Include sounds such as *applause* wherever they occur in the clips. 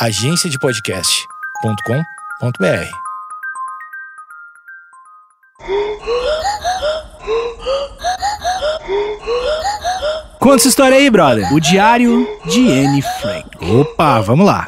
agenciadepodcast.com.br. Conta essa história aí, brother. O Diário de Anne Frank. Opa, vamos lá.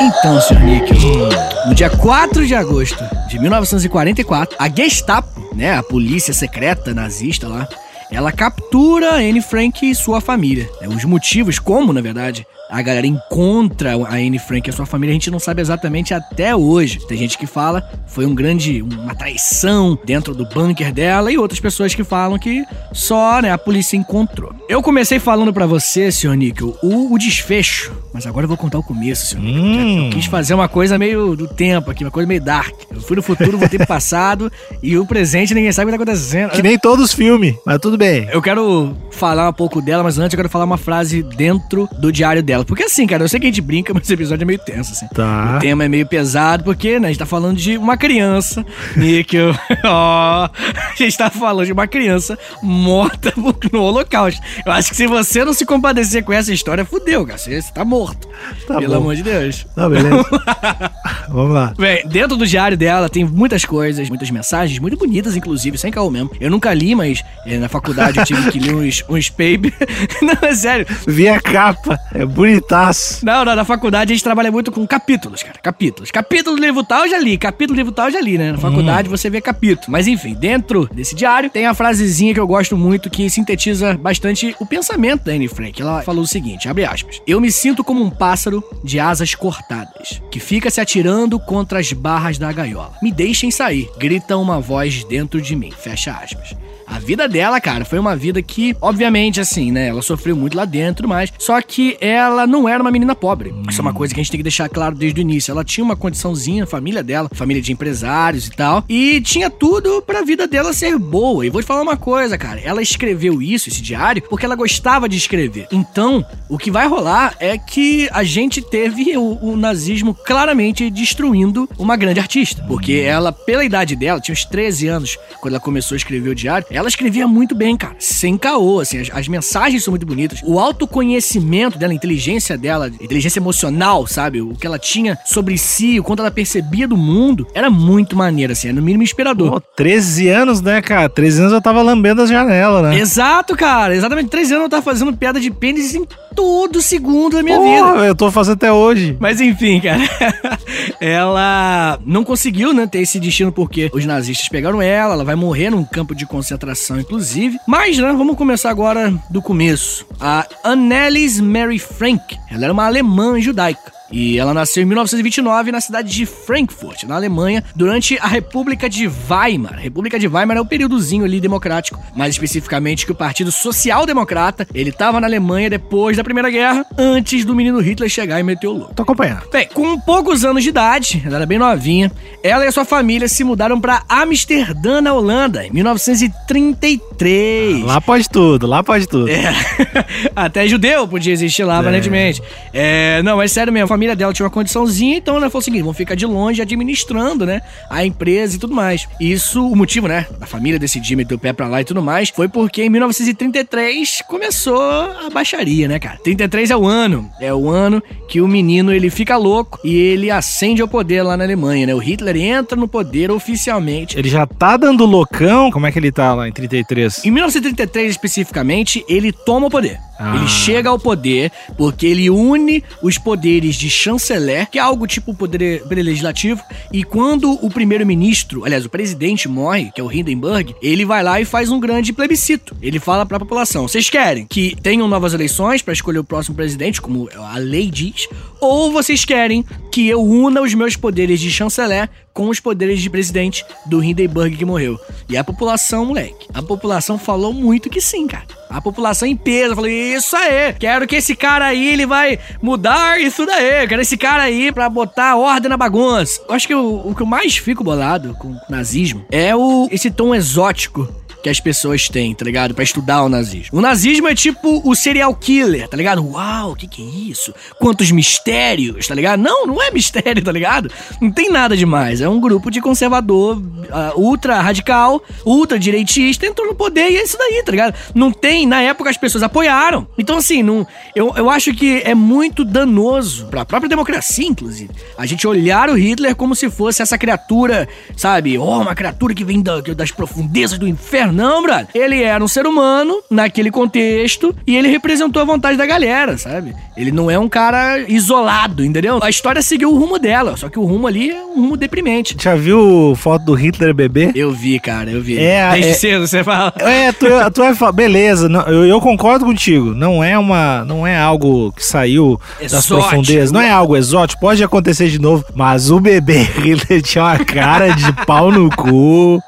Então, Sr. Níquel, no dia 4 de agosto de 1944, a Gestapo, né, a polícia secreta nazista lá, ela captura Anne Frank e sua família. É, os motivos, como, na verdade, a galera encontra a Anne Frank e a sua família, a gente não sabe exatamente até hoje. Tem gente que fala foi um grande, uma traição dentro do bunker dela e outras pessoas que falam que só, né, a polícia encontrou. Eu comecei falando para você, Sr. Nickel, o, o, desfecho, mas agora eu vou contar o começo, Sr. Nickel. Hum. Eu quis fazer uma coisa meio do tempo aqui, uma coisa meio dark. Eu fui no futuro, voltei pro passado e o presente ninguém sabe o que tá acontecendo. Que nem todos os filmes, mas tudo bem. Eu quero falar um pouco dela, mas antes eu quero falar uma frase dentro do diário dela Porque assim, cara, eu sei que a gente brinca, mas esse episódio é meio tenso, assim. Tá. O tema é meio pesado, porque, né, a gente tá falando de uma criança, Níquel. *laughs* Ó, a gente tá falando de uma criança morta no holocausto. Eu acho que se você não se compadecer com essa história, fudeu, cara. Você tá morto. Tá Pelo bom. amor de Deus. Tá, beleza. *laughs* Vamos lá. Bem, dentro do diário dela tem muitas coisas, muitas mensagens, muito bonitas, inclusive, sem caô mesmo. Eu nunca li, mas eh, na faculdade eu tive que ler uns, uns papers. *laughs* não, é sério. Vi a capa. É bonito bonitaço. Não, não, na faculdade a gente trabalha muito com capítulos, cara. Capítulos. Capítulo do livro tal eu já li. Capítulo do livro tal eu já li, né? Na faculdade hum. você vê capítulo. Mas enfim, dentro desse diário tem a frasezinha que eu gosto muito que sintetiza bastante o pensamento da Anne Frank. Ela falou o seguinte, abre aspas. Eu me sinto como um pássaro de asas cortadas, que fica se atirando contra as barras da gaiola. Me deixem sair, grita uma voz dentro de mim. Fecha aspas. A vida dela, cara, foi uma vida que, obviamente, assim, né? Ela sofreu muito lá dentro, mas só que ela não era uma menina pobre. Isso é uma coisa que a gente tem que deixar claro desde o início. Ela tinha uma condiçãozinha, a família dela, família de empresários e tal, e tinha tudo pra vida dela ser boa. E vou te falar uma coisa, cara. Ela escreveu isso, esse diário, porque ela gostava de escrever. Então, o que vai rolar é que a gente teve o, o nazismo claramente destruindo uma grande artista. Porque ela, pela idade dela, tinha uns 13 anos quando ela começou a escrever o diário, ela escrevia muito bem, cara. Sem caô, assim. As, as, mensagens são muito bonitas. O autoconhecimento dela, a inteligência dela, inteligência emocional, sabe? O que ela tinha sobre si, o quanto ela percebia do mundo, era muito maneiro, assim. Era no mínimo inspirador. Pô, 13 anos, né, cara? 13 anos eu tava lambendo as janelas, né? Exato, cara. Exatamente. 13 anos eu tava fazendo piada de pênis em todo segundo da minha Porra, vida. Eu tô fazendo até hoje. Mas enfim, cara. *laughs* ela não conseguiu, né, ter esse destino porque os nazistas pegaram ela, ela vai morrer num campo de concentração, inclusive. Mas, né, vamos começar agora do começo. A Annelies Mary Frank, ela era uma alemã judaica. E ela nasceu em 1929 na cidade de Frankfurt, na Alemanha, durante a República de Weimar. A República de Weimar é o períodozinho ali democrático, mais especificamente que o Partido Social Democrata, ele estava na Alemanha depois da Primeira Guerra, antes do menino Hitler chegar e meter o louco. Tô acompanhando. Bem, com poucos anos de idade, ela era bem novinha, ela e a sua família se mudaram para Amsterdã, na Holanda, em 1933. Ah, lá pode tudo, lá pode tudo. É. *laughs* Até judeu podia existir lá, é. aparentemente. É, não, mas sério mesmo, família dela tinha uma condiçãozinha, então ela falou o seguinte: vamos ficar de longe administrando, né? A empresa e tudo mais. Isso, o motivo, né? A família decidiu meter o pé pra lá e tudo mais, foi porque em 1933 começou a baixaria, né, cara? 33 é o ano. É o ano que o menino ele fica louco e ele acende ao poder lá na Alemanha, né? O Hitler entra no poder oficialmente. Ele já tá dando loucão? Como é que ele tá lá em 33? Em 1933 especificamente, ele toma o poder. Ah. Ele chega ao poder porque ele une os poderes de chanceler, que é algo tipo o poder, poder legislativo, e quando o primeiro-ministro, aliás, o presidente morre, que é o Hindenburg, ele vai lá e faz um grande plebiscito. Ele fala para a população: vocês querem que tenham novas eleições para escolher o próximo presidente, como a lei diz, ou vocês querem que eu una os meus poderes de chanceler com os poderes de presidente do Hindenburg que morreu. E a população, moleque, a população falou muito que sim, cara. A população em peso falou: Isso aí, quero que esse cara aí ele vai mudar isso daí. Quero esse cara aí pra botar ordem na bagunça. Eu acho que o, o que eu mais fico bolado com o nazismo é o, esse tom exótico que as pessoas têm, tá ligado? Pra estudar o nazismo. O nazismo é tipo o serial killer, tá ligado? Uau, o que que é isso? Quantos mistérios, tá ligado? Não, não é mistério, tá ligado? Não tem nada demais. É um grupo de conservador uh, ultra radical, ultra direitista, entrou no poder e é isso daí, tá ligado? Não tem, na época as pessoas apoiaram. Então, assim, não, eu, eu acho que é muito danoso pra própria democracia, inclusive, a gente olhar o Hitler como se fosse essa criatura, sabe? Oh, uma criatura que vem da, das profundezas do inferno. Não, brother. Ele era um ser humano naquele contexto e ele representou a vontade da galera, sabe? Ele não é um cara isolado, entendeu? A história seguiu o rumo dela, só que o rumo ali é um rumo deprimente. Já viu foto do Hitler bebê? Eu vi, cara, eu vi. É, Desde é- cedo você fala. É, tu, *laughs* tu falar, beleza, não, eu, eu concordo contigo. Não é uma, não é algo que saiu das Exótico. profundezas, não é algo exótico, pode acontecer de novo, mas o bebê *laughs* Hitler tinha uma cara de pau no cu.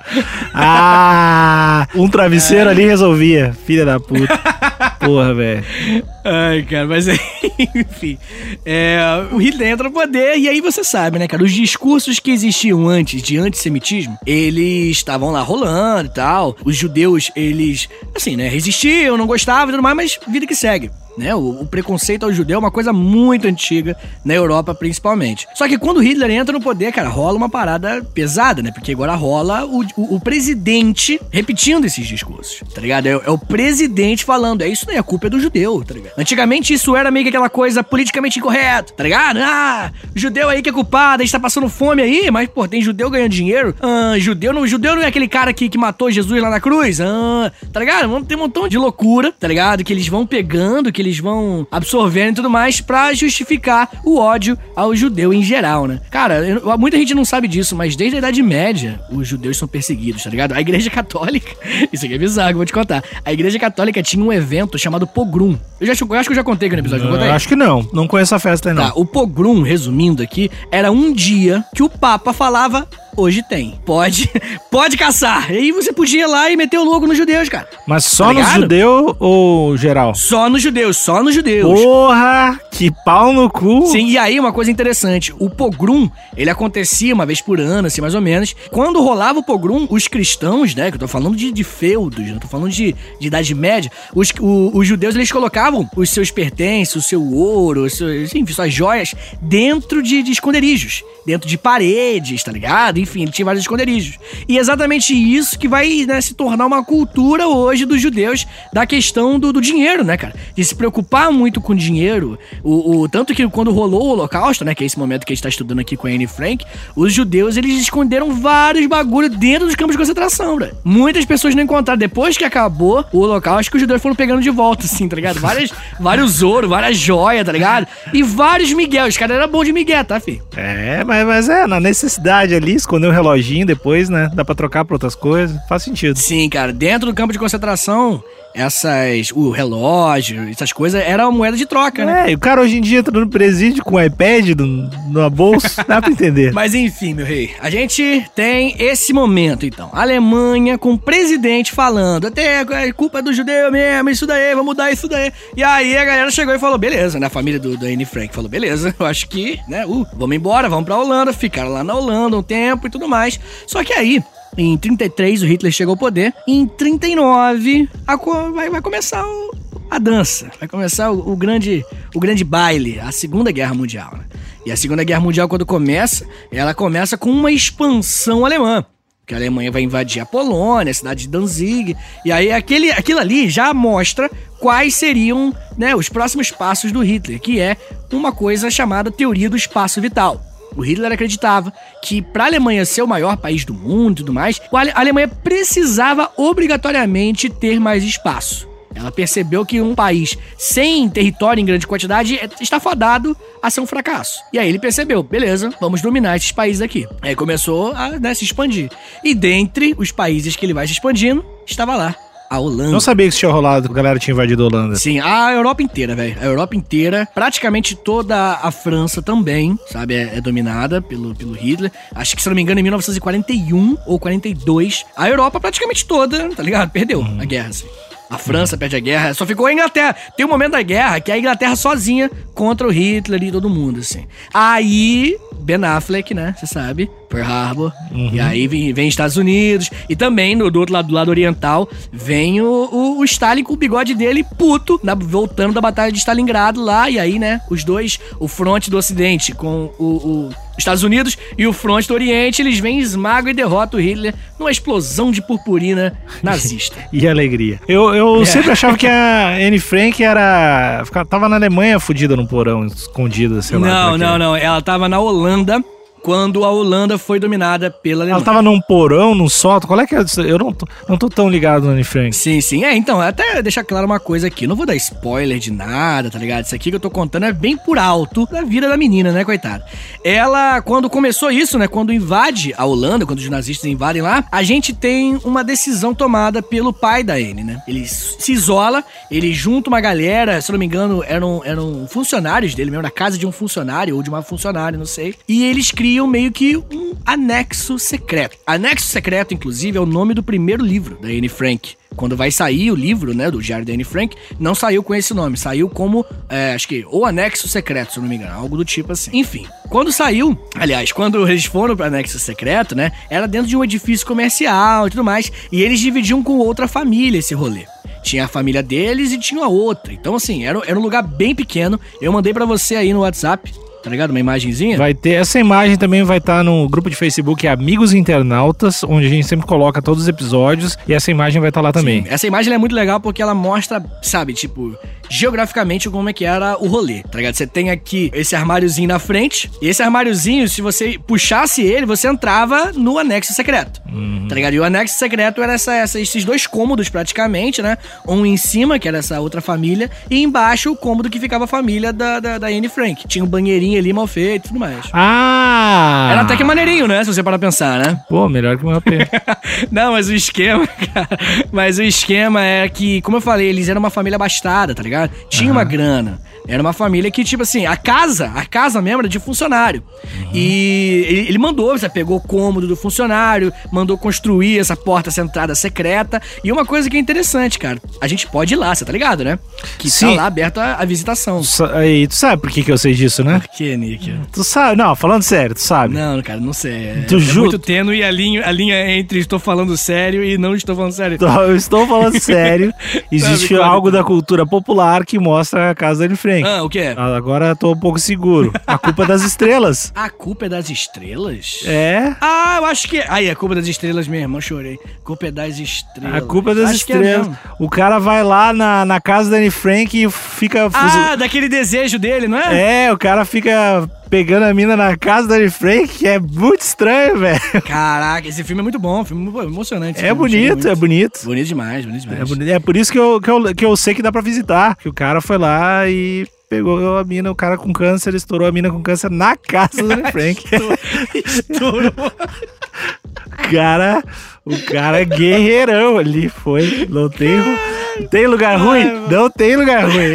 Ah, um travesseiro ali resolvia, filha da puta. *laughs* Porra, velho. Ai, cara, mas *laughs* enfim. É, o Hitler entra no poder e aí você sabe, né, cara? Os discursos que existiam antes de antissemitismo, eles estavam lá rolando e tal. Os judeus, eles, assim, né, resistiam, não gostavam e tudo mais, mas vida que segue. Né? O, o preconceito ao judeu é uma coisa muito antiga, na Europa principalmente. Só que quando Hitler entra no poder, cara, rola uma parada pesada, né? Porque agora rola o, o, o presidente repetindo esses discursos, tá ligado? É, é o presidente falando, é isso daí, a culpa é do judeu, tá ligado? Antigamente isso era meio que aquela coisa politicamente incorreta, tá ligado? Ah, judeu aí que é culpado, a gente tá passando fome aí, mas, pô, tem judeu ganhando dinheiro. Ah, judeu não, judeu não é aquele cara que, que matou Jesus lá na cruz, ah, tá ligado? Ter um montão de loucura, tá ligado? Que eles vão pegando, que eles vão absorvendo e tudo mais pra justificar o ódio ao judeu em geral, né? Cara, eu- muita gente não sabe disso, mas desde a Idade Média os judeus são perseguidos, tá ligado? A Igreja Católica, *laughs* isso aqui é bizarro, eu vou te contar. A Igreja Católica tinha um evento chamado Pogrom. Eu, já, eu acho que eu já contei aqui no episódio? Eu acho que não, não conheço a festa aí não. Tá, o pogrom, resumindo aqui, era um dia que o Papa falava. Hoje tem. Pode, *laughs* pode caçar. E aí você podia ir lá e meter o louco nos judeus, cara. Mas só Tá no ligado? judeu ou geral? Só nos judeus, só nos judeus. Porra, que pau no cu. Sim, e aí uma coisa interessante, o pogrom, ele acontecia uma vez por ano, assim, mais ou menos. Quando rolava o pogrom, os cristãos, né, que eu tô falando de, de feudos, né, tô falando de, de Idade Média, os, o- os judeus, eles colocavam os seus pertences, o seu ouro, os seus, enfim, suas joias, dentro de, de esconderijos, dentro de paredes, tá ligado? Enfim, ele tinha vários esconderijos. E é exatamente isso que vai, né, se tornar uma cultura hoje dos judeus da questão do, do dinheiro, né, cara? De se preocupar muito com dinheiro. O, o- tanto que quando rolou o Holocausto, né, que é esse momento que a gente tá estudando aqui com a Anne Frank, os judeus, eles esconderam vários bagulho dentro dos campos de concentração, bro. Muitas pessoas não encontraram. Depois que acabou o Holocausto, que os judeus foram pegando de volta, assim, tá ligado? Várias, *laughs* vários ouro, várias joias, tá ligado? E vários Miguel. Os caras eram bons de Miguel, tá, fi? É, mas, mas é, na necessidade ali, esconder o reloginho depois, né? Dá pra trocar pra outras coisas, faz sentido. Sim, cara, dentro do campo de concentração, essas. O relógio, essas coisas, era uma moeda de troca, né? É, e o cara hoje em dia entra no presídio com o iPad no, na bolsa, *laughs* dá pra entender. Mas enfim, meu rei, a gente tem esse momento, então. Alemanha com o presidente falando, até é culpa do judeu mesmo, isso daí, vamos mudar isso daí. E aí a galera chegou e falou, beleza, né? A família do, do Anne Frank falou, beleza, eu acho que, né, uh, vamos embora, vamos pra Holanda. Ficaram lá na Holanda um tempo e tudo mais. Só que aí, em 33, o Hitler chegou ao poder. Em 39, a vai, vai começar o- a dança. Vai começar o, o grande, o grande baile, a Segunda Guerra Mundial. Né? E a Segunda Guerra Mundial, quando começa, ela começa com uma expansão alemã. Que a Alemanha vai invadir a Polônia, a cidade de Danzig. E aí aquele, aquilo ali já mostra quais seriam né, os próximos passos do Hitler, que é uma coisa chamada teoria do espaço vital. O Hitler acreditava que para a Alemanha ser o maior país do mundo e tudo mais, a Ale- a Alemanha precisava obrigatoriamente ter mais espaço. Ela percebeu que um país sem território em grande quantidade é- está fadado a ser um fracasso. E aí ele percebeu, beleza, vamos dominar esses países aqui. Aí começou a né, se expandir. E dentre os países que ele vai se expandindo, estava lá a Holanda. Não sabia que isso tinha rolado, que a galera tinha invadido a Holanda. Sim, a Europa inteira, velho. A Europa inteira, praticamente toda a França também, sabe, é, é dominada pelo, pelo Hitler. Acho que, se não me engano, em 1941 ou 42, a Europa praticamente toda, tá ligado? Perdeu a guerra, assim. A França perde a guerra, só ficou a Inglaterra. Tem um momento da guerra que é a Inglaterra sozinha contra o Hitler e todo mundo, assim. Aí, Ben Affleck, né, você sabe, Pearl Harbor. E aí vem, vem Estados Unidos. E também, no, do outro lado, do lado oriental, vem o, o, o Stalin com o bigode dele puto, na- voltando da Batalha de Stalingrado lá. E aí, né, os dois, o fronte do Ocidente com o, o Estados Unidos e o fronte do Oriente, eles vêm, esmagam e derrotam o Hitler numa explosão de purpurina nazista. *laughs* E alegria. Eu, eu É. sempre achava que a Anne Frank era. Tava na Alemanha fudida no porão, escondida, sei lá. não, é não, não. Ela tava na Holanda Ричмонда – quando a Holanda foi dominada pela Alemanha. Ela tava num porão, num sótão. Qual é que é? Eu não tô, não tô tão ligado no Anne Frank. Sim, sim. É, então, até deixar claro uma coisa aqui. Não vou dar spoiler de nada, tá ligado? Isso aqui que eu tô contando é bem por alto da vida da menina, né, coitada? Ela, quando começou isso, né, quando invade a Holanda, quando os nazistas invadem lá, a gente tem uma decisão tomada pelo pai da Anne, né? Ele se isola, ele junta uma galera, se eu não me engano, eram, eram funcionários dele mesmo, na casa de um funcionário ou de uma funcionária, não sei. E eles criam meio que um anexo secreto. Anexo secreto, inclusive, é o nome do primeiro livro da Anne Frank. Quando vai sair o livro, né, do Diário da Anne Frank, não saiu com esse nome, saiu como, é, acho que, ou Anexo Secreto, se não me engano, algo do tipo assim. Enfim, quando saiu, aliás, quando eles foram pro Anexo Secreto, né, era dentro de um edifício comercial e tudo mais, e eles dividiam com outra família esse rolê. Tinha a família deles e tinha a outra. Então, assim, era, era um lugar bem pequeno. Eu mandei pra você aí no WhatsApp, tá ligado? Uma imagenzinha. Vai ter. Essa imagem também vai estar no grupo de Facebook Amigos Internautas, onde a gente sempre coloca todos os episódios. E essa imagem vai estar lá também. Sim, Essa imagem é muito legal porque ela mostra, sabe, tipo, geograficamente como é que era o rolê, tá ligado? Você tem aqui esse armáriozinho na frente, e esse armáriozinho, se você puxasse ele, você entrava no anexo secreto, tá ligado? E o anexo secreto era essa, essa- esses dois cômodos praticamente, né? Um em cima, que era essa outra família, e embaixo o cômodo que ficava a família da, da, da Anne Frank. Tinha um banheirinho ali mal feito e tudo mais. Ah! Era até que maneirinho, né? Se você parar pra pensar, né? Pô, melhor que o meu AP. *laughs* Não, mas o esquema, *laughs* cara. Mas o esquema é que, como eu falei, eles eram uma família abastada, tá ligado? Tinha uma grana. Era uma família que, tipo assim, a casa, a casa mesmo era de funcionário. E ele, ele mandou, você pegou o cômodo do funcionário, mandou construir essa porta, essa entrada secreta. E uma coisa que é interessante, cara, a gente pode ir lá, você tá ligado, né? Que Sim. tá lá aberta a, visitação. Aí, tu sabe por que, que eu sei disso, né? Por que, Nick? Tu sabe, não, falando sério, tu sabe. Não, cara, não sei. É, Tu é ju- muito tênue a linha, a linha entre estou falando sério e não estou falando sério. Eu estou falando *laughs* sério. Existe Sabe, algo claro. da cultura popular que mostra a casa da Anne Ah, o que é? Agora eu tô um pouco seguro. A culpa é das estrelas. *laughs* A culpa é das estrelas? É. Ah, eu acho que. Aí, a culpa é das estrelas mesmo, eu chorei. A culpa é das estrelas. A culpa é das Acho é estrelas. mesmo. o cara vai lá na, na casa da Anne Frank e fica. ah, daquele desejo dele, não é? É, o cara fica pegando a mina na casa da Anne Frank, que é muito estranho, velho. Caraca, esse filme é muito bom, filme emocionante. É bonito, é bonito. Bonito demais, bonito demais. É, bonito. É por isso que eu, que, eu, que eu sei que dá pra visitar. Que o cara foi lá e pegou a mina, o cara com câncer, estourou a mina com câncer na casa da Anne *laughs* Frank. Estourou. *laughs* O cara, o cara é guerreirão ali, foi. Não tem, tem lugar ruim? Não tem lugar ruim.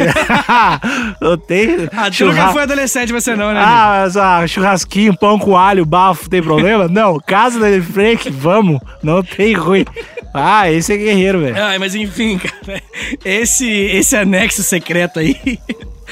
*laughs* não tem. Ah, tu nunca foi adolescente, você não, né? Ah, mas, ah, churrasquinho, pão com alho, bafo, tem problema? *laughs* Não, casa da Frank, vamos. Não tem ruim. Ah, esse é guerreiro, velho. Ai, mas enfim, cara. Esse, esse anexo secreto aí.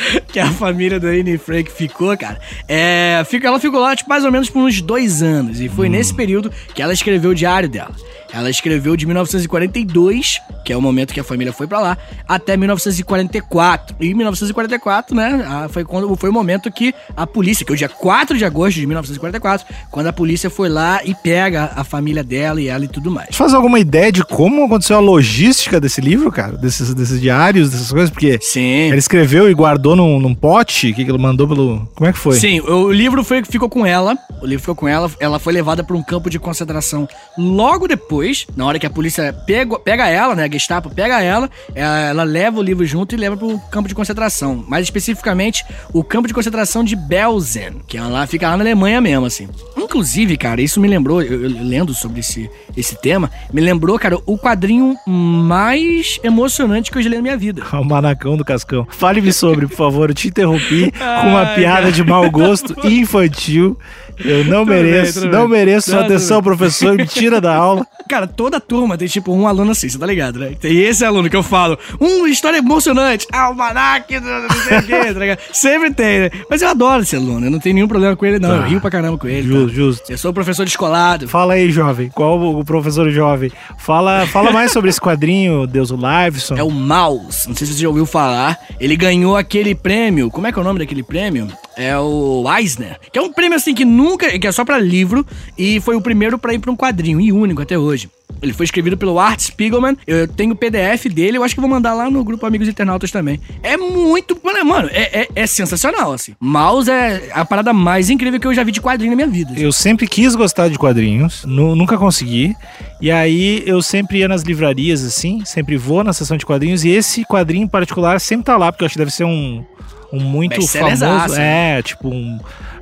*laughs* Que a família da Anne Frank ficou, cara. É, fica, ela ficou lá, tipo, mais ou menos por uns dois anos. E foi nesse período que ela escreveu o diário dela. Ela escreveu de 1942, que é o momento que a família foi pra lá, até 1944. E em 1944, né, foi, quando, foi o momento que a polícia, que é o dia 4 de agosto de 1944, quando a polícia foi lá e pega a família dela e ela e tudo mais. Você faz alguma ideia de como aconteceu a logística desse livro, cara? Desses, desses diários, dessas coisas? Porque Sim. ele escreveu e guardou num, num pote? O que, que ele mandou pelo. Como é que foi? Sim, o livro foi, ficou com ela. O livro ficou com ela. Ela foi levada para um campo de concentração logo depois. Na hora que a polícia pega, pega ela, né? A Gestapo pega ela, ela, ela leva o livro junto e leva para o campo de concentração. Mais especificamente, o campo de concentração de Belzen, que ela lá fica lá na Alemanha mesmo, assim. Inclusive, cara, isso me lembrou, eu, eu lendo sobre esse, esse tema, me lembrou, cara, o quadrinho mais emocionante que eu já li na minha vida. *laughs* O manacão do Cascão. Fale-me sobre, por favor. Eu te interrompi *laughs* com uma piada de mau gosto *laughs* infantil Eu não Tudo bem, mereço, tudo não bem. mereço sua atenção, professor. Me tira da aula. *laughs* Cara, toda turma tem tipo um aluno assim, você tá ligado, né? Tem esse aluno que eu falo, um história emocionante, almanac, não sei o quê, tá ligado? Sempre tem, né? Mas eu adoro esse aluno, eu não tenho nenhum problema com ele, não. Eu Tá. rio pra caramba com ele. Justo, tá? justo. Eu sou professor descolado. Fala aí, jovem. Qual o professor jovem? Fala, fala mais sobre esse quadrinho, Deus o Liveson. É o Mouse, não sei se você já ouviu falar. Ele ganhou aquele prêmio, como é que é o nome daquele prêmio? É o Eisner, que é um prêmio assim que nunca, que é só pra livro e foi o primeiro pra ir pra um quadrinho e único até hoje. Ele foi escrevido pelo Art Spiegelman. Eu tenho o PDF dele, eu acho que vou mandar lá no grupo Amigos Internautas também. É muito. Mano, é, é, é sensacional, assim. Mouse é a parada mais incrível que eu já vi de quadrinho na minha vida. assim. Eu sempre quis gostar de quadrinhos, nu- nunca consegui. E aí eu sempre ia nas livrarias, assim, sempre vou na sessão de quadrinhos. E esse quadrinho em particular sempre tá lá, porque eu acho que deve ser um, um muito famoso. É, tipo um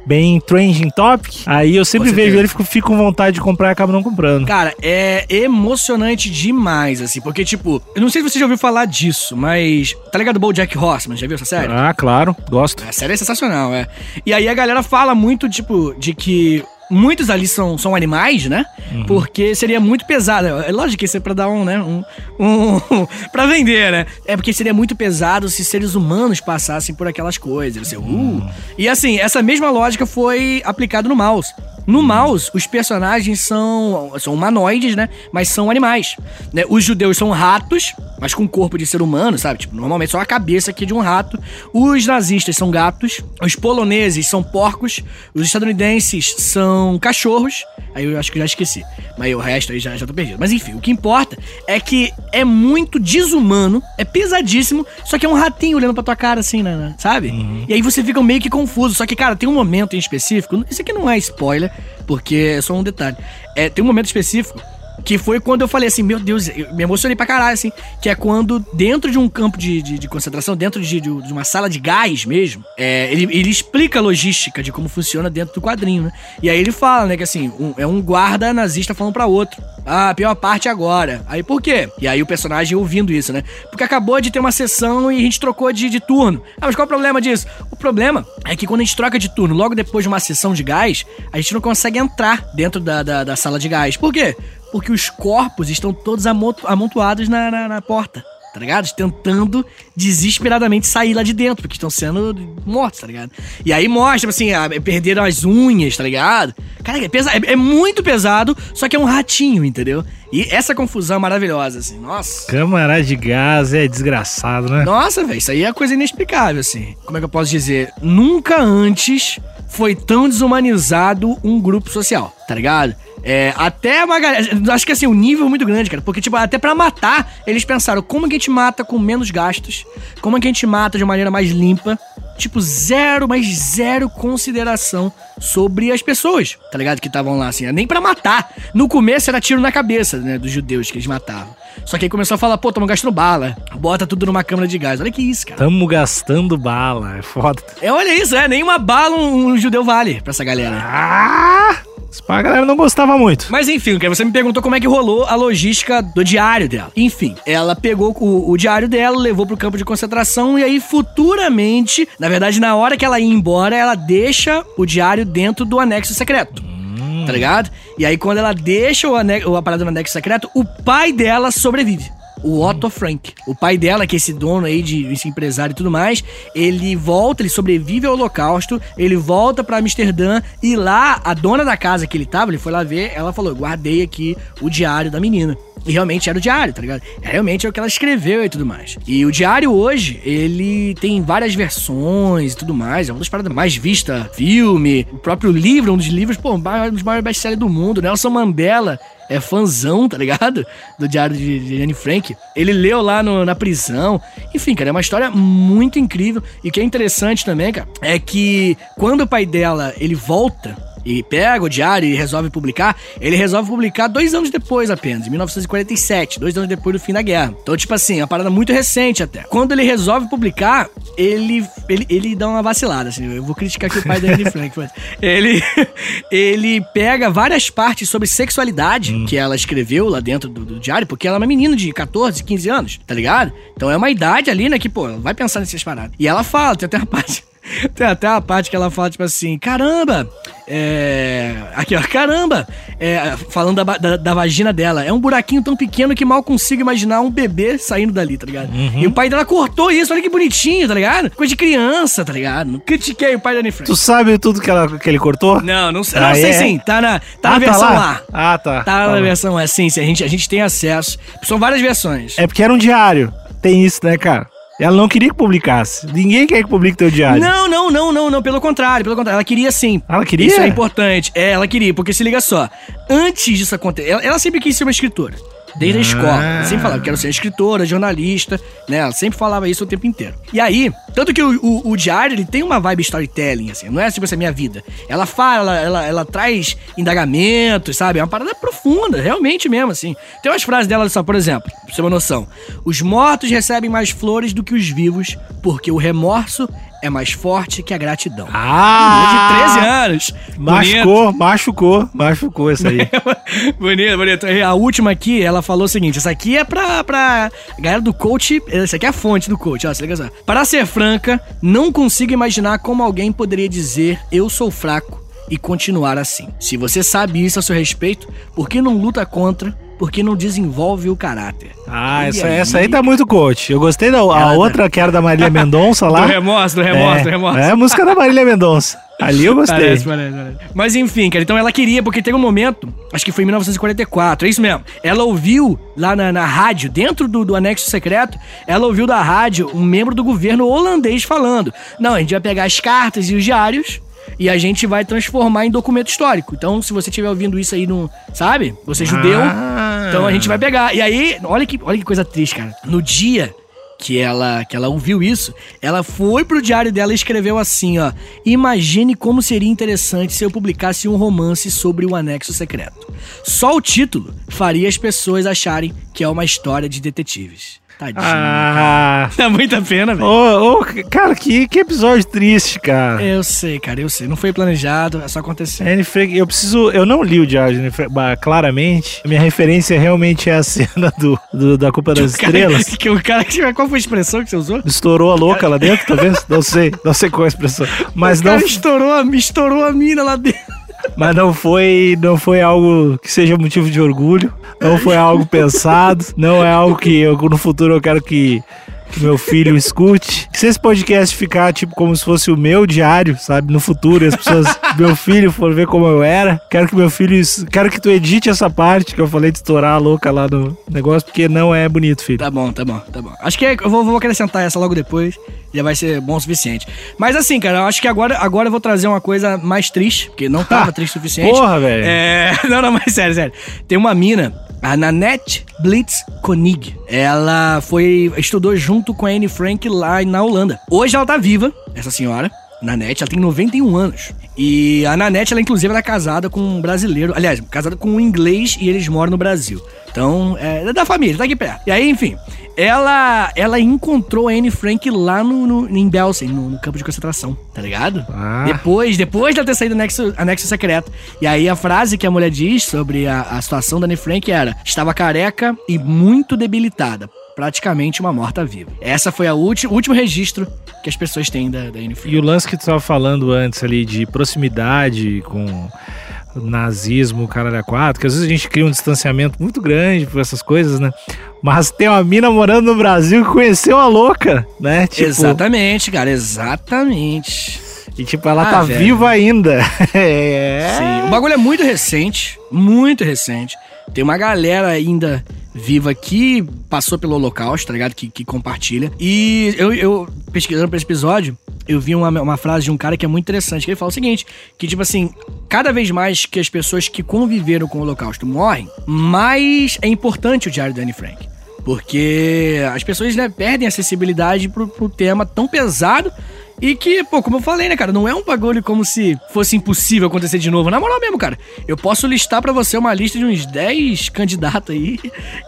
bem trending topic. Aí eu sempre vejo ele, fico, fico com vontade de comprar e acabo não comprando. Cara, é emocionante demais, assim, porque, tipo, eu não sei se você já ouviu falar disso, mas. Tá ligado o BoJack Horseman? Já viu essa série? Ah, claro, gosto. A série é sensacional, é. E aí a galera fala muito, tipo, de que muitos ali são, são animais, né? Porque seria muito pesado. É lógico que isso é pra dar um, né? Um. um *laughs* pra vender, né? É porque seria muito pesado se seres humanos passassem por aquelas coisas. Você, uh. E assim, essa mesma lógica foi aplicada no mouse. No mouse, os personagens são, são humanoides, né? Mas são animais. Né? Os judeus são ratos, mas com corpo de ser humano, sabe? Tipo, normalmente só a cabeça aqui de um rato. Os nazistas são gatos. Os poloneses são porcos. Os estadunidenses são cachorros. Aí eu acho que já esqueci. Mas o resto aí já, já tô perdido. Mas enfim, o que importa é que é muito desumano, é pesadíssimo, só que é um ratinho olhando pra tua cara assim, né? né? Sabe? E aí você fica meio que confuso. Só que, cara, tem um momento em específico. Isso aqui não é spoiler, porque é só um detalhe. É, tem um momento específico que foi quando eu falei assim, meu Deus, eu me emocionei pra caralho, assim. Que é quando, dentro de um campo de, de, de concentração, dentro de, de- uma sala de gás mesmo, é, ele, ele explica a logística de como funciona dentro do quadrinho, né? E aí ele fala, né, que assim, um- é um guarda nazista falando pra outro. Ah, a pior parte agora. Aí por quê? E aí o personagem ouvindo isso, né? Porque acabou de ter uma sessão e a gente trocou de, de turno. Ah, mas qual é o problema disso? O problema é que quando a gente troca de turno, logo depois de uma sessão de gás, a gente não consegue entrar dentro da, da, da sala de gás. Por quê? Porque os corpos estão todos amonto- amontoados na, na, na porta. Tá ligado? Tentando desesperadamente sair lá de dentro, porque estão sendo mortos, tá ligado? E aí mostra, assim, a- perderam as unhas, tá ligado? Cara, é, pesa- é- é muito pesado, só que é um ratinho, entendeu? E essa confusão é maravilhosa, assim, nossa. Câmara de gás é desgraçado, né? Nossa, velho, isso aí é coisa inexplicável, assim. Como é que eu posso dizer? Nunca antes foi tão desumanizado um grupo social, tá ligado? É, até uma galera. Acho que assim, o nível é muito grande, cara. Porque, tipo, até pra matar, eles pensaram como que a gente mata com menos gastos, como é que a gente mata de maneira mais limpa. Tipo, zero, mas zero consideração sobre as pessoas, tá ligado? Que estavam lá, assim. Nem pra matar. No começo era tiro na cabeça, né? Dos judeus que eles matavam. Só que aí começou a falar, pô, tamo gastando bala. Bota tudo numa câmara de gás. Olha que isso, cara. Tamo gastando bala, é foda. É, olha isso, é. Nenhuma bala um, um judeu vale pra essa galera. Ah! Pra galera não gostava muito. Mas enfim, você me perguntou como é que rolou a logística do diário dela. Enfim, ela pegou o, o diário dela, levou pro campo de concentração e aí futuramente, na verdade, na hora que ela ia embora, ela deixa o diário dentro do anexo secreto. Tá ligado? E aí, quando ela deixa o, ane- o aparelho no anexo secreto, o pai dela sobrevive. O Otto Frank. O pai dela, que é esse dono aí de esse empresário e tudo mais, ele volta, ele sobrevive ao holocausto, ele volta pra Amsterdã e lá, a dona da casa que ele tava, ele foi lá ver, ela falou: guardei aqui o diário da menina. E realmente era o diário, tá ligado? Realmente é o que ela escreveu e tudo mais. E o diário hoje, ele tem várias versões e tudo mais. É uma das paradas mais vistas. Filme, o próprio livro, um dos livros, pô, um dos maiores best-sellers do mundo. Nelson Mandela é fãzão, tá ligado? Do diário de, Anne Frank. Ele leu lá no- na prisão. Enfim, cara, é uma história muito incrível. E o que é interessante também, cara, é que quando o pai dela, ele volta e pega o diário e resolve publicar, ele resolve publicar dois anos depois apenas, em 1947, dois anos depois do fim da guerra. Então, tipo assim, é uma parada muito recente até. Quando ele resolve publicar, ele, ele, ele dá uma vacilada, assim, eu vou criticar aqui o pai da Anne Frank, mas *laughs* ele, ele pega várias partes sobre sexualidade que ela escreveu lá dentro do, do diário, porque ela é uma menina de 14, 15 anos, tá ligado? Então é uma idade ali, né, que, pô, vai pensar nessas paradas. E ela fala, tem até uma parte... Tem até uma parte que ela fala, tipo assim, caramba, é... Aqui, ó, caramba, é, falando da, da, da, vagina dela, é um buraquinho tão pequeno que mal consigo imaginar um bebê saindo dali, tá ligado? Uhum. E o pai dela cortou isso, olha que bonitinho, tá ligado? Coisa de criança, tá ligado? Não critiquei o pai da Anne Frank. Tu sabe tudo que, ela, que ele cortou? Não, não sei, ah, não, sei é? sim, tá na, tá ah, na tá versão lá? lá? Ah, tá. Tá, tá na versão lá, sim, sim, a gente, a gente tem acesso. São várias versões. É porque era um diário, tem isso, né, cara? Ela não queria que publicasse. Ninguém quer que publique teu diário. Não, não, não, não, não. Pelo contrário, pelo contrário. Ela queria sim. Ela queria? Isso é importante. É, ela queria, porque se liga só. Antes disso acontecer, ela, ela sempre quis ser uma escritora desde a escola. Sempre falava, quero ser escritora, jornalista, né? Ela sempre falava isso o tempo inteiro. E aí, tanto que o, o, o diário, ele tem uma vibe storytelling, assim, não é tipo assim, a minha vida. Ela fala, ela, ela, ela, traz indagamentos, sabe? É uma parada profunda, realmente mesmo, assim. Tem umas frases dela, só, por exemplo, pra você ter uma noção. Os mortos recebem mais flores do que os vivos, porque o remorso é mais forte que a gratidão. Ah! De 13 anos. Machucou, bonito. machucou, machucou essa aí. *laughs* bonito, bonito. A última aqui, ela falou o seguinte: essa aqui é pra, pra galera do coach. Essa aqui é a fonte do coach, ó, se liga só. Para ser não consigo imaginar como alguém poderia dizer eu sou fraco e continuar assim. Se você sabe isso a seu respeito, por que não luta contra porque não desenvolve o caráter. Ah, essa aí? essa aí tá muito coach. Eu gostei da a outra que era da Marília Mendonça lá. *laughs* do remorso, do remorso, é, do remorso. É a música da Marília Mendonça. Ali eu gostei. Parece, parece, parece. Mas enfim, cara, então ela queria, porque teve um momento, acho que foi em 1944, é isso mesmo. Ela ouviu lá na, na rádio, dentro do, do anexo secreto, ela ouviu da rádio um membro do governo holandês falando: Não, a gente vai pegar as cartas e os diários e a gente vai transformar em documento histórico. Então, se você estiver ouvindo isso aí no, sabe? Você é judeu, ah. então a gente vai pegar. E aí, olha que, olha que coisa triste, cara. No dia que ela que ela ouviu isso, ela foi pro diário dela e escreveu assim, ó: "Imagine como seria interessante se eu publicasse um romance sobre o anexo secreto. Só o título faria as pessoas acharem que é uma história de detetives." Tadinho. Ah, Dá *laughs* muita pena, velho. Ô, ô, cara, que, que episódio triste, cara. Eu sei, cara, eu sei. Não foi planejado, é só acontecer. Anne Frank, eu preciso. Eu não li o diário de Frank, claramente. Minha referência realmente é a *laughs* cena do, do da Culpa das que Estrelas. Cara, *laughs* que o cara. Qual foi a expressão que você usou? Estourou a louca lá dentro, talvez? Não sei. Não sei qual é a expressão. Mas o não. Estourou a, estourou a mina lá dentro. Mas não foi, não foi algo que seja motivo de orgulho, não foi algo pensado, não é algo que eu, no futuro eu quero que que meu filho escute. Se esse podcast ficar, tipo, como se fosse o meu diário, sabe? No futuro, as pessoas, *laughs* meu filho for ver como eu era. Quero que meu filho. Quero que tu edite essa parte que eu falei de estourar a louca lá no negócio, porque não é bonito, filho. Tá bom, tá bom, tá bom. Acho que é, eu vou, vou acrescentar essa logo depois. Já vai ser bom o suficiente. Mas assim, cara, eu acho que agora, agora eu vou trazer uma coisa mais triste, porque não tava *laughs* triste o suficiente. Porra, velho. É. *laughs* Não, não, mas sério, sério. Tem uma mina a Nanette Blitz Koenig. Ela foi estudou junto com a Anne Frank lá na Holanda. Hoje ela tá viva, essa senhora. Nanette, ela tem 91 anos. E a Nanette, ela inclusive era casada com um brasileiro. Aliás, casada com um inglês e eles moram no Brasil. Então, é da família, tá aqui perto. E aí, enfim, ela ela encontrou a Anne Frank lá no, no em Belsen, no, no, campo de concentração, tá ligado? Ah. Depois, depois de ela ter saído do anexo, anexo secreto. E aí a frase que a mulher diz sobre a, a situação da Anne Frank era: estava careca e muito debilitada praticamente uma morta-viva. Essa foi a o último registro que as pessoas têm da, da Frank. E o lance que tu estava falando antes ali de proximidade com nazismo, caralho a quatro, que às vezes a gente cria um distanciamento muito grande por essas coisas, né? Mas tem uma mina morando no Brasil que conheceu a louca, né? Tipo... Exatamente, cara, exatamente. E tipo, ela ah, tá velho. viva ainda. *laughs* é. Sim, o bagulho é muito recente, muito recente. Tem uma galera ainda viva que passou pelo Holocausto, tá ligado? Que, que compartilha. E eu, eu, pesquisando pra esse episódio, eu vi uma, uma frase de um cara que é muito interessante, que ele fala o seguinte, que tipo assim, cada vez mais que as pessoas que conviveram com o Holocausto morrem, mais é importante o diário da Anne Frank. Porque as pessoas né, perdem acessibilidade pro, pro tema tão pesado e que, pô, como eu falei, né, cara, não é um bagulho como se fosse impossível acontecer de novo. Na moral mesmo, cara, eu posso listar para você uma lista de uns 10 candidatos aí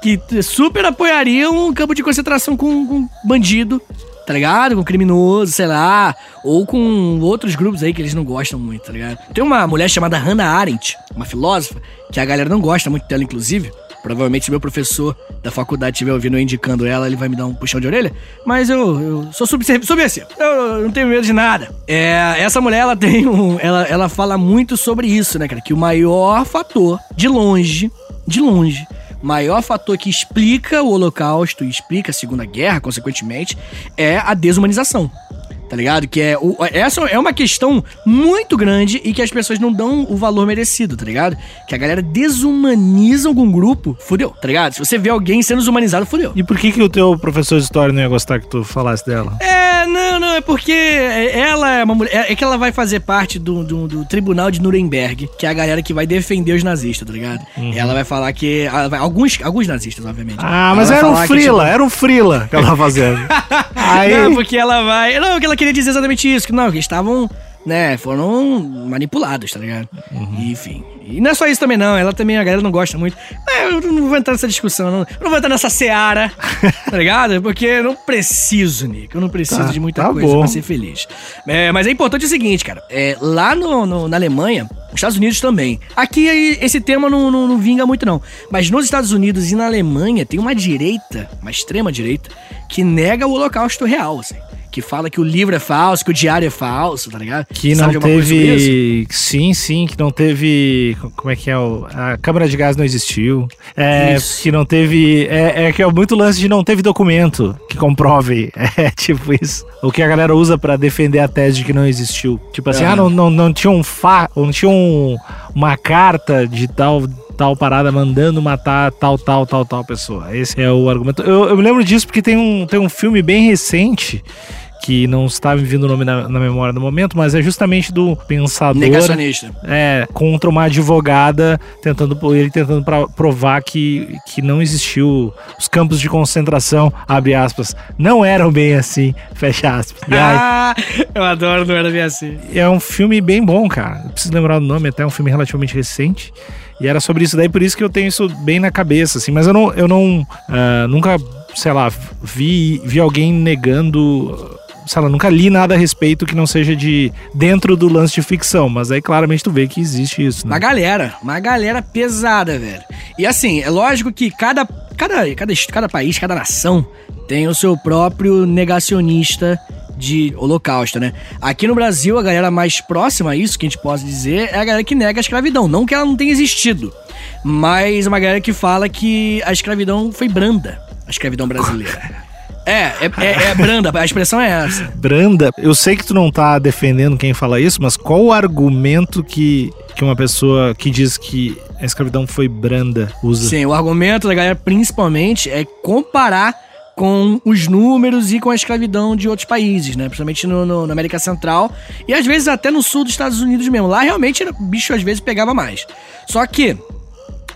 que super apoiariam um campo de concentração com, com bandido, tá ligado? Com criminoso, sei lá, ou com outros grupos aí que eles não gostam muito, tá ligado? Tem uma mulher chamada Hannah Arendt, uma filósofa, que a galera não gosta muito dela, inclusive, Provavelmente meu professor da faculdade estiver ouvindo eu indicando ela, ele vai me dar um puxão de orelha. Mas eu, eu sou subversivo. Eu, eu não tenho medo de nada. É, essa mulher, ela tem um. Ela, ela fala muito sobre isso, né, cara? Que o maior fator, de longe, de longe, maior fator que explica o Holocausto e explica a Segunda Guerra, consequentemente, é a desumanização. Tá ligado? Que é. O, essa é uma questão muito grande e que as pessoas não dão o valor merecido, tá ligado? Que a galera desumaniza algum grupo, fudeu, tá ligado? Se você vê alguém sendo desumanizado, fudeu. E por que, que o teu professor de história não ia gostar que tu falasse dela? É, não, não, é porque ela é uma mulher. É que ela vai fazer parte do, do, do tribunal de Nuremberg, que é a galera que vai defender os nazistas, tá ligado? Ela vai falar que. vai- alguns, alguns nazistas, obviamente. Ah, mas era um que, frila, tipo, era um frila que ela tava fazendo. *laughs* Aí, Não, porque ela vai. Não, que ela queria dizer exatamente isso. Que não, que eles estavam, né, foram manipulados, tá ligado? Enfim. E não é só isso também, não. Ela também, a galera não gosta muito. É, eu não vou entrar nessa discussão, não. Eu não vou entrar nessa seara, tá ligado? Porque eu não preciso, Nick. Eu não preciso Tá, de muita tá coisa bom. pra ser feliz. É, mas é importante o seguinte, cara. É, lá no, no- na Alemanha, nos Estados Unidos também. Aqui esse tema não, não, não vinga muito, não. Mas nos Estados Unidos e na Alemanha tem uma direita, uma extrema direita, que nega o holocausto real, assim. Que fala que o livro é falso, que o diário é falso, tá ligado? que Sabe não teve. Sim, sim, que não teve. Como é que é? o- A câmara de gás não existiu. É, Isso. que não teve. É, é que é muito lance de não teve documento que comprove. *laughs* É tipo isso. O que a galera usa pra defender a tese de que não existiu. Tipo assim, Aham. ah, não, não, não tinha um fa, não tinha um, uma carta de tal tal parada mandando matar tal, tal, tal, tal pessoa. Esse é o argumento. Eu, eu me lembro disso porque tem um, tem um filme bem recente que não está me vindo o nome na, na memória no momento, mas é justamente do pensador Negacionista. é, contra uma advogada tentando ele tentando pra- provar que, que não existiu os campos de concentração, abre aspas, não eram bem assim, fecha aspas. Ah, eu adoro, não era bem assim. é um filme bem bom, cara. Eu preciso lembrar o nome, até é um filme relativamente recente. E era sobre isso daí, por isso que eu tenho isso bem na cabeça, assim. Mas eu não, eu não ah, nunca, sei lá, vi, vi alguém negando. Sei lá, nunca li nada a respeito que não seja de dentro do lance de ficção. Mas aí claramente tu vê que existe isso, Uma né? galera, uma galera pesada, velho. E assim, é lógico que cada, cada, cada, cada país, cada nação tem o seu próprio negacionista de holocausto, né? Aqui no Brasil, a galera mais próxima a isso, que a gente pode dizer, é a galera que nega a escravidão. Não que ela não tenha existido, mas uma galera que fala que a escravidão foi branda, a escravidão brasileira. É, é, é, é branda, a expressão é essa. Branda, eu sei que tu não tá defendendo quem fala isso, mas qual o argumento que, que uma pessoa que diz que a escravidão foi branda usa? Sim, o argumento da galera principalmente é comparar com os números e com a escravidão de outros países, né? Principalmente no, no- na América Central e às vezes até no sul dos Estados Unidos mesmo. Lá realmente o bicho às vezes pegava mais. Só que.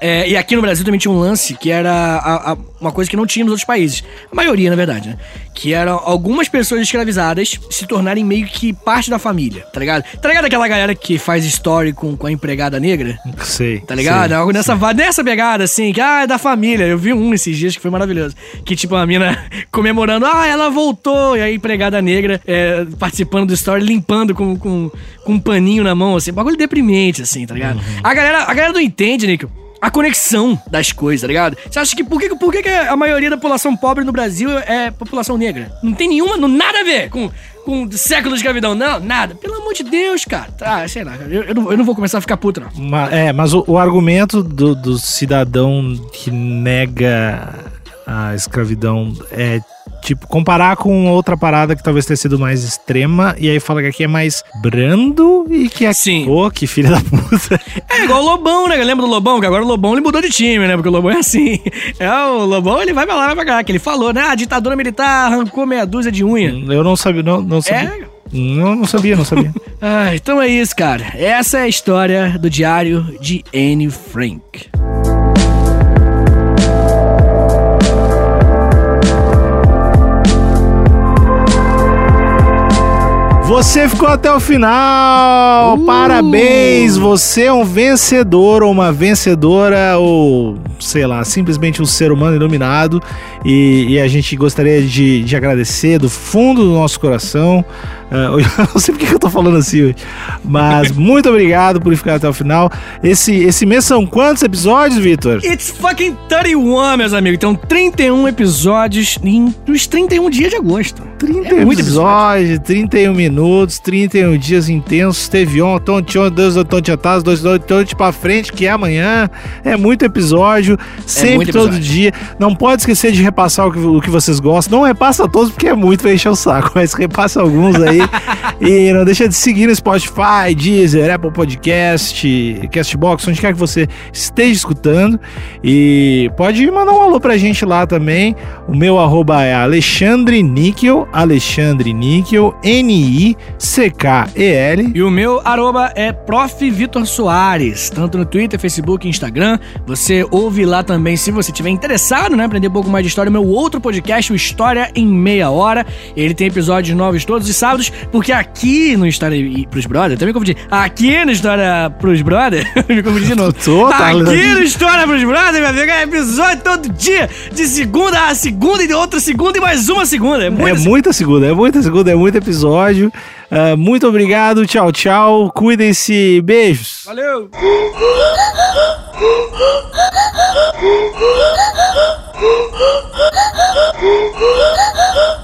É, e aqui no Brasil também tinha um lance que era a- a- uma coisa que não tinha nos outros países. A maioria, na verdade, né? Que eram algumas pessoas escravizadas se tornarem meio que parte da família, tá ligado? Tá ligado aquela galera que faz story com, com a empregada negra? Sei. Tá ligado? sei. Algo nessa, va- nessa pegada, assim, que, ah, é da família. Eu vi um esses dias que foi maravilhoso. Que, tipo, a mina *laughs* comemorando, ah, ela voltou. E a empregada negra é, participando do story, limpando com, com, com um paninho na mão, assim. Bagulho deprimente, assim, tá ligado? A, galera, a galera não entende, Nico. A conexão das coisas, tá ligado? Você acha que por que, por que a maioria da população pobre no Brasil é população negra? Não tem nenhuma, não, nada a ver com, com século de escravidão, não, nada. Pelo amor de Deus, cara. Tá, sei lá. Eu, eu, não, eu não vou começar a ficar puto, não. Ma- é, mas o, o argumento do, do cidadão que nega a escravidão é tipo comparar com outra parada que talvez tenha sido mais extrema e aí fala que aqui é mais brando e que aqui, Sim. pô, que filha da puta. É igual o Lobão, né? Lembra do Lobão? Que agora o Lobão ele mudou de time, né? Porque o Lobão é assim. É, o Lobão ele vai pra lá, vai pra cá. Que ele falou, né? A ditadura militar arrancou meia dúzia de unha. Eu não sabia, não, não sabia. É. Não, não sabia, não sabia. *laughs* Ah, então é isso, cara. Essa é a história do diário de Anne Frank. Você ficou até o final! Uh! Parabéns! Você é um vencedor ou uma vencedora, ou sei lá, simplesmente um ser humano iluminado. E, e a gente gostaria de, de agradecer do fundo do nosso coração Uh, *laughs* eu não sei porque que eu tô falando assim hoje. Mas *laughs* muito obrigado por ficar até o final. Esse, esse mês são quantos episódios, Vitor? It's fucking 31, meus amigos. Então, 31 episódios em, nos 31 dias de agosto. 31 é episódios, episódio. 31 minutos, 31 dias intensos. Teve ontem, ontem, ontem, dois ontem atrás, dois ontem pra frente, que é amanhã. É muito episódio, sempre, é muito todo episódio. dia. Não pode esquecer de repassar o que, o que vocês gostam. Não repassa todos, porque é muito pra encher o saco, *laughs* mas repassa alguns aí. E não deixa de seguir no Spotify, Deezer, Apple Podcast, Castbox, onde quer que você esteja escutando. E pode mandar um alô pra gente lá também. O meu arroba é Alexandre Níquel, Alexandre Níquel, N-I-C-K-E-L. E o meu arroba é Prof. Vitor Soares, tanto no Twitter, Facebook e Instagram. Você ouve lá também, se você tiver interessado, né, aprender um pouco mais de história, meu outro podcast, o História em Meia Hora. Ele tem episódios novos todos os sábados, porque aqui no História pros Brothers, também confundi, aqui no História pros Brothers, *laughs* me confundi de novo. Tô, tá aqui no História pros Brothers, meu amigo, é episódio todo dia, de segunda a segunda e de outra segunda e mais uma segunda. É muita, é muita segunda, é muita segunda, é muito episódio. Uh, muito obrigado, tchau, tchau. Cuidem-se, beijos. Valeu! *laughs*